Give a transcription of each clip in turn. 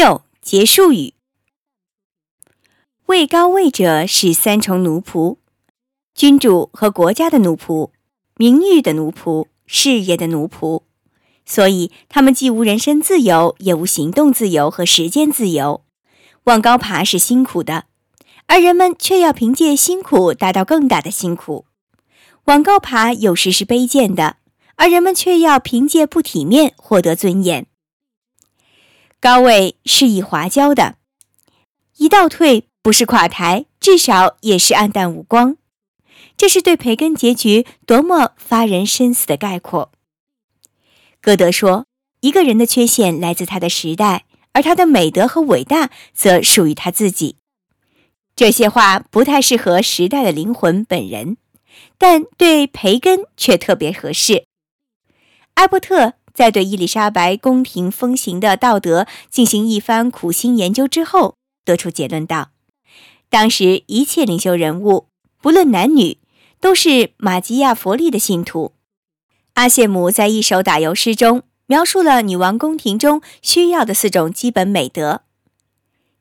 六结束语。位高位者是三重奴仆：君主和国家的奴仆、名誉的奴仆、事业的奴仆。所以，他们既无人身自由，也无行动自由和时间自由。往高爬是辛苦的，而人们却要凭借辛苦达到更大的辛苦。往高爬有时是卑贱的，而人们却要凭借不体面获得尊严。高位是以滑跤的，一倒退不是垮台，至少也是黯淡无光。这是对培根结局多么发人深思的概括。歌德说：“一个人的缺陷来自他的时代，而他的美德和伟大则属于他自己。”这些话不太适合时代的灵魂本人，但对培根却特别合适。埃伯特在对伊丽莎白宫廷风行的道德进行一番苦心研究之后，得出结论道：“当时一切领袖人物，不论男女，都是马基亚佛利的信徒。”阿谢姆在一首打油诗中描述了女王宫廷中需要的四种基本美德：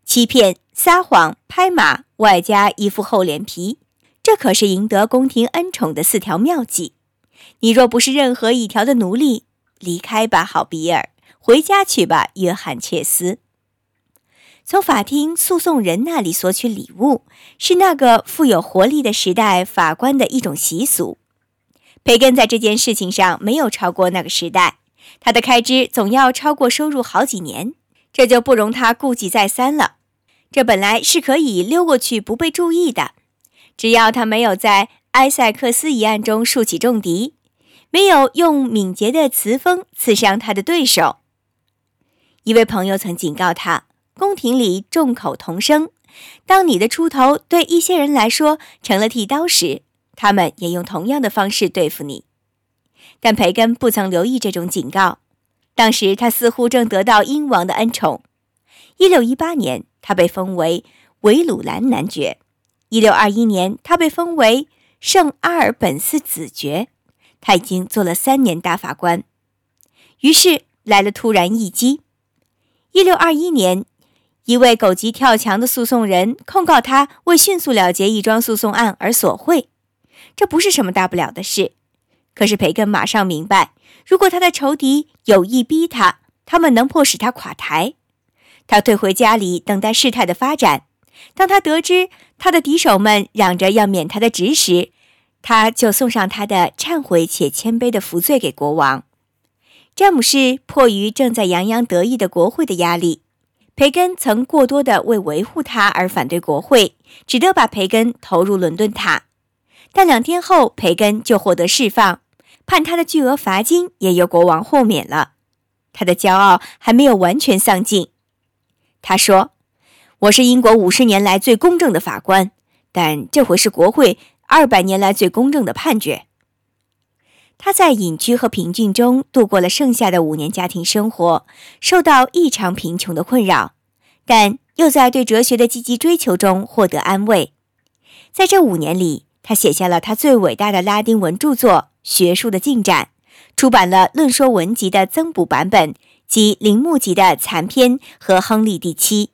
欺骗、撒谎、拍马，外加一副厚脸皮。这可是赢得宫廷恩宠的四条妙计。你若不是任何一条的奴隶，离开吧，好比尔，回家去吧，约翰切斯。从法庭诉讼人那里索取礼物，是那个富有活力的时代法官的一种习俗。培根在这件事情上没有超过那个时代，他的开支总要超过收入好几年，这就不容他顾忌再三了。这本来是可以溜过去不被注意的，只要他没有在埃塞克斯一案中竖起重敌，没有用敏捷的词锋刺伤他的对手。一位朋友曾警告他：宫廷里众口同声，当你的出头对一些人来说成了剃刀时。他们也用同样的方式对付你，但培根不曾留意这种警告。当时他似乎正得到英王的恩宠。一六一八年，他被封为维鲁兰男爵；一六二一年，他被封为圣阿尔本斯子爵。他已经做了三年大法官。于是来了突然一击。一六二一年，一位狗急跳墙的诉讼人控告他为迅速了结一桩诉讼案而索贿。这不是什么大不了的事，可是培根马上明白，如果他的仇敌有意逼他，他们能迫使他垮台。他退回家里等待事态的发展。当他得知他的敌手们嚷着要免他的职时，他就送上他的忏悔且谦卑的服罪给国王。詹姆士迫于正在洋洋得意的国会的压力，培根曾过多的为维护他而反对国会，只得把培根投入伦敦塔。但两天后，培根就获得释放，判他的巨额罚金也由国王豁免了。他的骄傲还没有完全丧尽。他说：“我是英国五十年来最公正的法官，但这回是国会二百年来最公正的判决。”他在隐居和平静中度过了剩下的五年家庭生活，受到异常贫穷的困扰，但又在对哲学的积极追求中获得安慰。在这五年里，他写下了他最伟大的拉丁文著作《学术的进展》，出版了《论说文集》的增补版本及《铃木集》的残篇和《亨利第七》。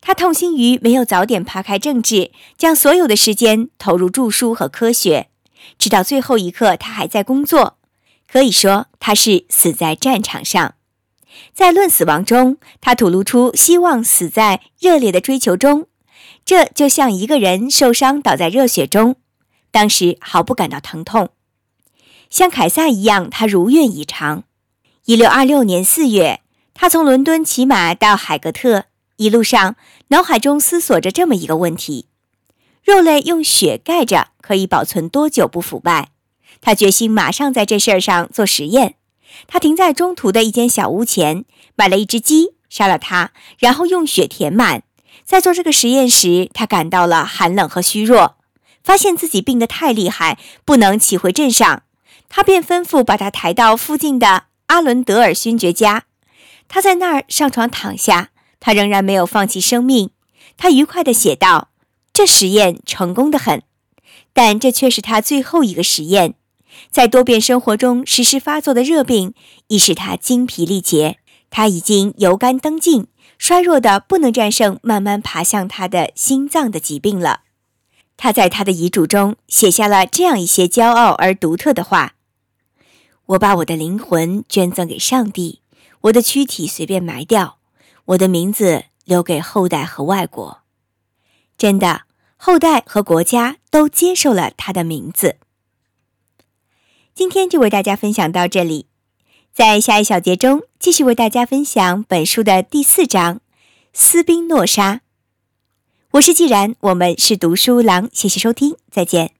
他痛心于没有早点扒开政治，将所有的时间投入著书和科学，直到最后一刻，他还在工作。可以说，他是死在战场上。在《论死亡》中，他吐露出希望死在热烈的追求中，这就像一个人受伤倒在热血中。当时毫不感到疼痛，像凯撒一样，他如愿以偿。一六二六年四月，他从伦敦骑马到海格特，一路上脑海中思索着这么一个问题：肉类用雪盖着可以保存多久不腐败？他决心马上在这事儿上做实验。他停在中途的一间小屋前，买了一只鸡，杀了它，然后用雪填满。在做这个实验时，他感到了寒冷和虚弱。发现自己病得太厉害，不能骑回镇上，他便吩咐把他抬到附近的阿伦德尔勋爵家。他在那儿上床躺下，他仍然没有放弃生命。他愉快地写道：“这实验成功的很，但这却是他最后一个实验。在多变生活中时时发作的热病已使他精疲力竭，他已经油干灯尽，衰弱的不能战胜慢慢爬向他的心脏的疾病了。他在他的遗嘱中写下了这样一些骄傲而独特的话：“我把我的灵魂捐赠给上帝，我的躯体随便埋掉，我的名字留给后代和外国。”真的，后代和国家都接受了他的名字。今天就为大家分享到这里。在下一小节中，继续为大家分享本书的第四章《斯宾诺莎》。我是既然，我们是读书郎，谢谢收听，再见。